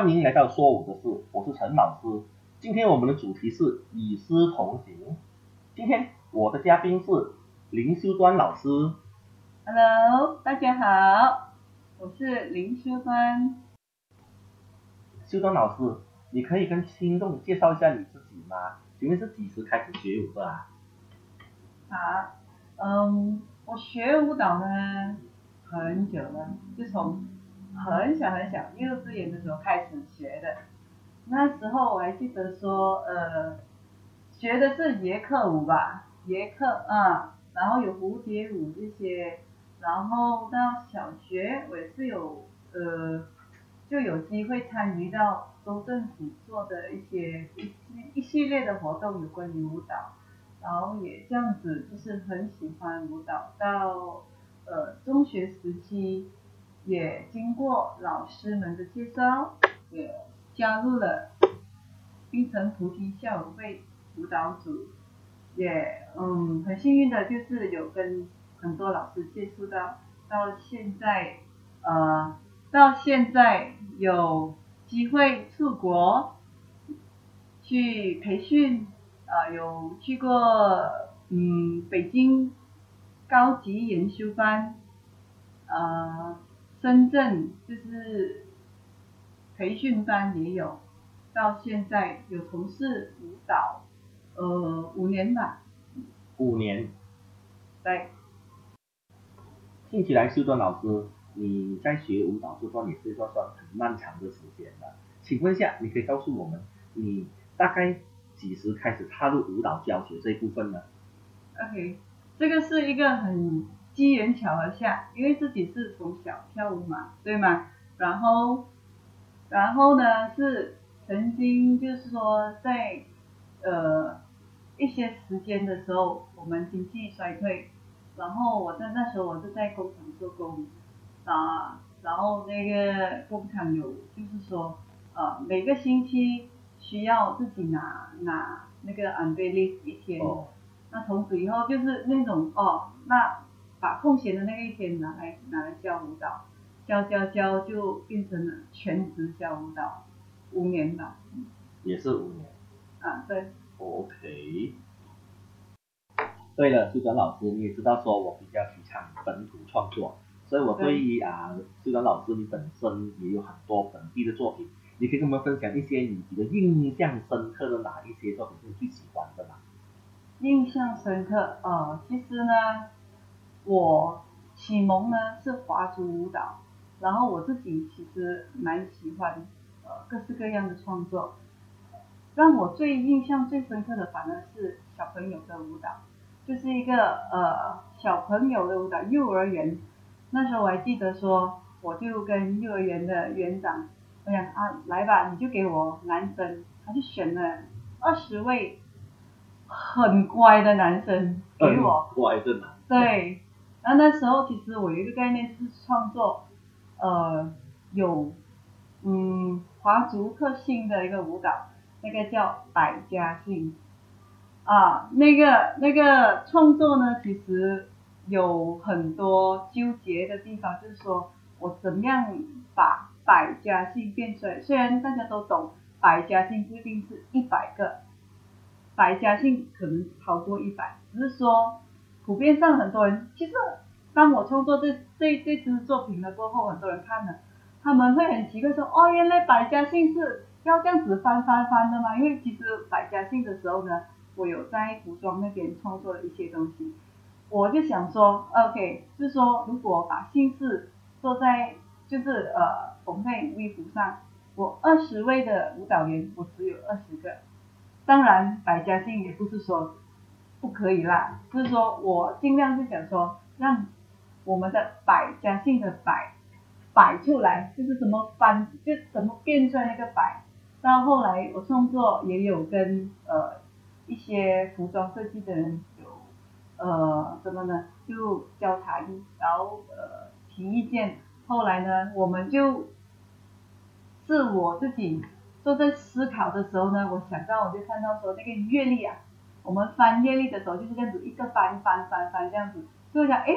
欢迎来到说舞的事，我是陈老师。今天我们的主题是与师同行。今天我的嘉宾是林修端老师。Hello，大家好，我是林修端。修端老师，你可以跟听众介绍一下你自己吗？请问是几时开始学舞的啊？好，嗯，我学舞蹈呢很久了，自从很小很小幼稚园的时候开始学的。那时候我还记得说，呃，学的是椰克舞吧，椰克啊，然后有蝴蝶舞这些，然后到小学我也是有呃，就有机会参与到州政府做的一些一一系列的活动，有关于舞蹈。然后也这样子，就是很喜欢舞蹈。到呃中学时期，也经过老师们的介绍，也加入了冰城菩提校友会舞蹈组。也嗯很幸运的就是有跟很多老师接触到，到现在呃到现在有机会出国去培训。啊、有去过嗯北京高级研修班，呃，深圳就是培训班也有，到现在有从事舞蹈，呃，五年吧。五年。对。听起来，修端老师你在学舞蹈这段也是算算很漫长的时间了。请问一下，你可以告诉我们，你大概？几时开始踏入舞蹈教学这一部分呢？OK，这个是一个很机缘巧合下，因为自己是从小跳舞嘛，对吗？然后，然后呢是曾经就是说在呃一些时间的时候，我们经济衰退，然后我在那时候我是在工厂做工啊，然后那个工厂有就是说呃每个星期。需要自己拿拿那个 unveil 一天，哦、那从此以后就是那种哦，那把空闲的那个一天拿来拿来教舞蹈，教教教就变成了全职教舞蹈，五年吧。也是五年。啊，对。OK。对了，修端老师，你也知道说我比较提倡本土创作，所以我对于啊修端老师你本身也有很多本地的作品。你可以跟我们分享一些你觉得印象深刻的哪一些作品是你最喜欢的吗？印象深刻，呃，其实呢，我启蒙呢是华族舞蹈，然后我自己其实蛮喜欢呃各式各样的创作，让我最印象最深刻的反而是小朋友的舞蹈，就是一个呃小朋友的舞蹈，幼儿园，那时候我还记得说，我就跟幼儿园的园长。我想啊，来吧，你就给我男生，他就选了二十位 很乖的男生给我。乖的男。对，然后那时候其实我有一个概念是创作，呃，有嗯华族特性的一个舞蹈，那个叫百家姓。啊，那个那个创作呢，其实有很多纠结的地方，就是说我怎么样把。百家姓变出来，虽然大家都懂百家姓不一定是一百个，百家姓可能超过一百，只是说普遍上很多人，其实当我创作这这这支作品了过后，很多人看了，他们会很奇怪说，哦，原来百家姓是要这样子翻翻翻的吗？因为其实百家姓的时候呢，我有在服装那边创作了一些东西，我就想说，OK，就是说如果把姓氏做在就是呃。缝在衣服上，我二十位的舞蹈员，我只有二十个。当然，百家姓也不是说不可以啦，就是说我尽量是想说，让我们的百家姓的百摆出来，就是怎么翻，就怎么变出来那个百。到后来我创作也有跟呃一些服装设计的人有呃怎么呢，就交谈，然后呃提意见。后来呢，我们就是我自己坐在思考的时候呢，我想到我就看到说那个阅历啊，我们翻阅历的时候就是这样子一个翻翻翻翻这样子，就想哎，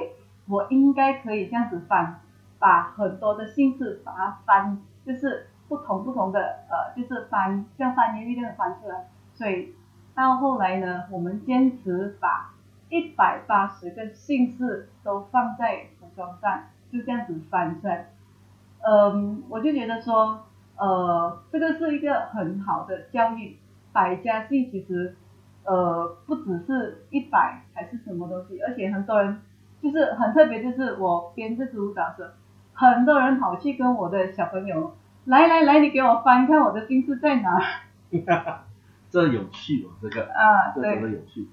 我应该可以这样子翻，把很多的姓氏把它翻，就是不同不同的呃，就是翻像翻音律这样翻出来，所以到后来呢，我们坚持把一百八十个姓氏都放在服装上，就这样子翻出来。嗯，我就觉得说，呃，这个是一个很好的教育。百家姓其实，呃，不只是一百还是什么东西，而且很多人就是很特别，就是我编这支舞蹈时，很多人跑去跟我的小朋友，来来来，你给我翻看我的姓氏在哪。这有趣哦，这个啊，这真的有趣。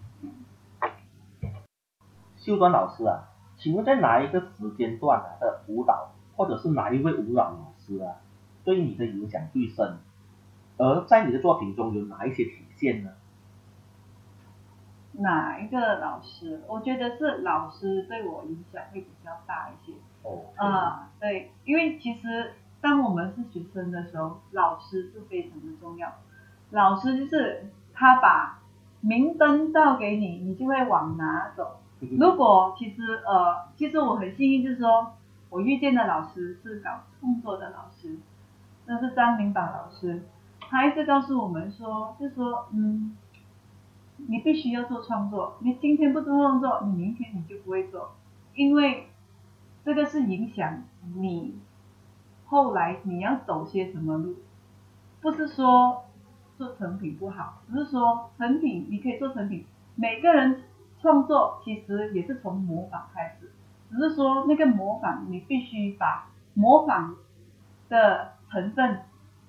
秀端老师啊，请问在哪一个时间段啊的舞蹈？或者是哪一位舞蹈老师啊，对你的影响最深？而在你的作品中有哪一些体现呢？哪一个老师？我觉得是老师对我影响会比较大一些。哦。啊，对，因为其实当我们是学生的时候，老师是非常的重要。老师就是他把明灯照给你，你就会往哪走。如果其实呃，其实我很幸运，就是说。我遇见的老师是搞创作的老师，那是张明宝老师，他一直告诉我们说，就说，嗯，你必须要做创作，你今天不做创作，你明天你就不会做，因为这个是影响你后来你要走些什么路，不是说做成品不好，只是说成品你可以做成品，每个人创作其实也是从模仿开始。只是说那个模仿，你必须把模仿的成分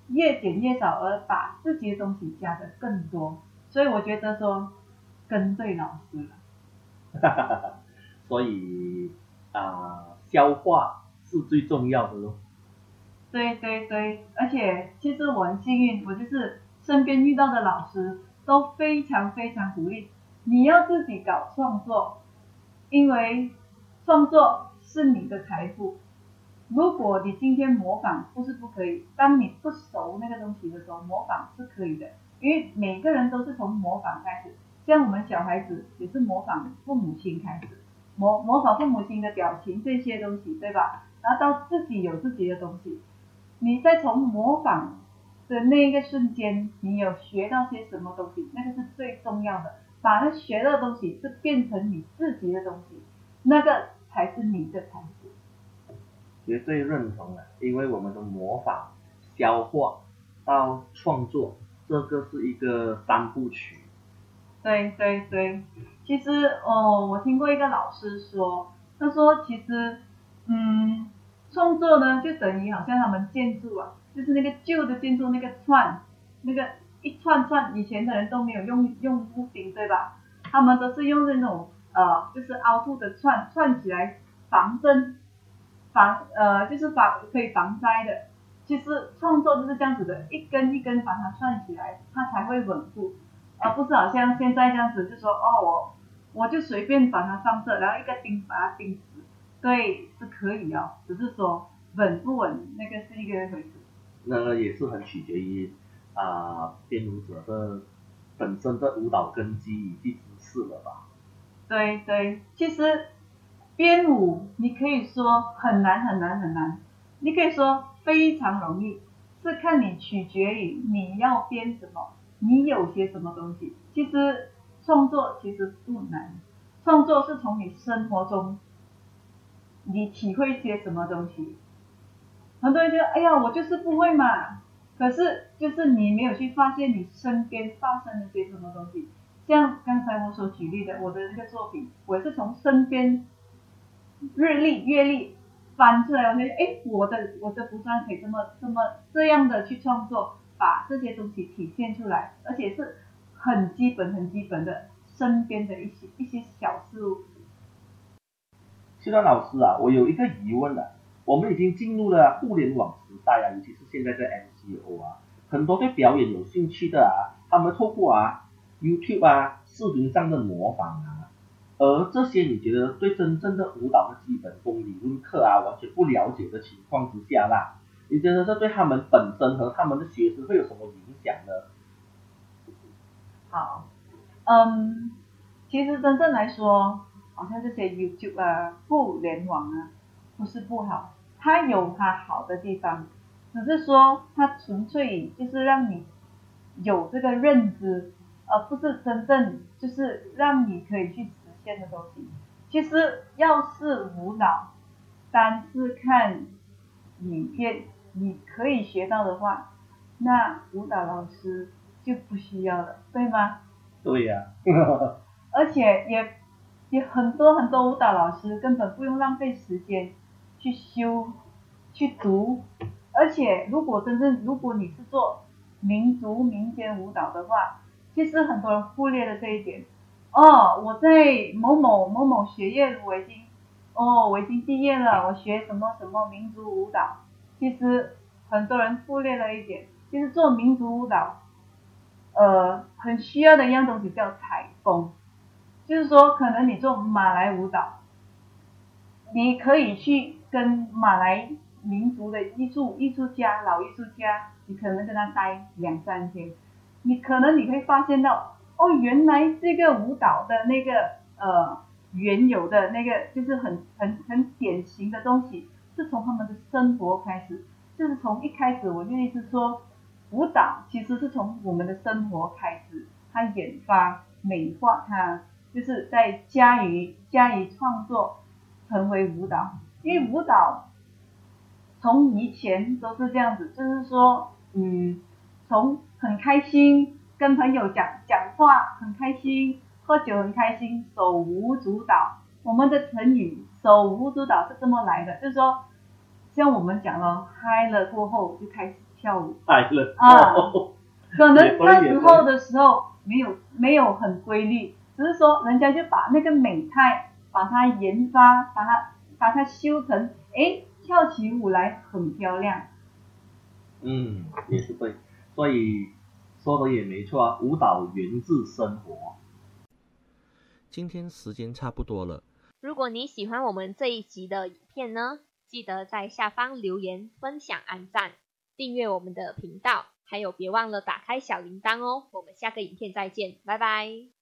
越减越少，而把自己的东西加的更多。所以我觉得说跟对老师了。哈哈哈！所以啊，消化是最重要的咯。对对对，而且其实我很幸运，我就是身边遇到的老师都非常非常鼓励你要自己搞创作，因为。创作是你的财富。如果你今天模仿不是不可以，当你不熟那个东西的时候，模仿是可以的。因为每个人都是从模仿开始，像我们小孩子也是模仿父母亲开始，模模仿父母亲的表情这些东西，对吧？然后到自己有自己的东西，你再从模仿的那一个瞬间，你有学到些什么东西，那个是最重要的。把那学到的东西是变成你自己的东西。那个才是你的才富。绝对认同啊，因为我们的模仿、消化到创作，这个是一个三部曲。对对对，其实哦，我听过一个老师说，他说其实，嗯，创作呢就等于好像他们建筑啊，就是那个旧的建筑那个串，那个一串串，以前的人都没有用用屋顶对吧？他们都是用那种。呃，就是凹凸的串串起来防震，防呃就是防可以防灾的。其实创作就是这样子的，一根一根把它串起来，它才会稳固，而不是好像现在这样子，就说哦我我就随便把它放这，然后一个钉把它钉死。对，是可以哦，只是说稳不稳那个是一个回事。那个也是很取决于啊编舞者的本身的舞蹈根基以及姿势了吧。对对，其实编舞你可以说很难很难很难，你可以说非常容易，是看你取决于你要编什么，你有些什么东西。其实创作其实不难，创作是从你生活中你体会些什么东西。很多人觉得，哎呀，我就是不会嘛，可是就是你没有去发现你身边发生了些什么东西。像刚才我所举例的，我的那个作品，我是从身边日历、月历翻出来，我觉得，哎，我的我的服装可以这么这么这样的去创作，把这些东西体现出来，而且是很基本、很基本的身边的一些一些小事物。谢段老师啊，我有一个疑问了，我们已经进入了互联网时代啊，尤其是现在的 MCO 啊，很多对表演有兴趣的啊，他们透过啊。YouTube 啊，视频上的模仿啊，而这些你觉得对真正的舞蹈的基本功理论课啊完全不了解的情况之下啦，你觉得这对他们本身和他们的学生会有什么影响呢？好，嗯，其实真正来说，好像这些 YouTube 啊，互联网啊，不是不好，它有它好的地方，只是说它纯粹就是让你有这个认知，而不是真正就是让你可以去现的东西。其实要是舞蹈，单是看影片你可以学到的话，那舞蹈老师就不需要了，对吗？对呀、而且也也很多很多舞蹈老师根本不用浪费时间去修去读，而且如果真正如果你是做民族民间舞蹈的话，其实很多人忽略了这一点。哦，我在某某某某学院我已经哦我已经毕业了，我学什么什么民族舞蹈。其实很多人忽略了一点，其实做民族舞蹈，呃，很需要的一样东西叫采风。就是说，可能你做马来舞蹈，你可以去跟马来民族的艺术艺术家、老艺术家，你可能跟他待两三天，你可能你会发现到，哦，原来这个舞蹈的那个呃原有的那个就是很很很典型的东西，是从他们的生活开始，就是从一开始我就一直说，舞蹈其实是从我们的生活开始，它研发美化它。就是在加以加以创作成为舞蹈，因为舞蹈从以前都是这样子，就是说，嗯，从很开心跟朋友讲讲话很开心，喝酒很开心，手舞足蹈。我们的成语“手舞足蹈”是这么来的，就是说，像我们讲了，嗨了过后就开始跳舞，嗨了啊哦可能那时候的时候没有没有很规律，只是说人家就把那个美态，把它研发，把它把它修成，哎，跳起舞来很漂亮。嗯，也是对，所以说的也没错啊，舞蹈源自生活。今天时间差不多了，如果你喜欢我们这一集的影片呢，记得在下方留言、分享、按赞、订阅我们的频道，还有别忘了打开小铃铛哦。我们下个影片再见，拜拜。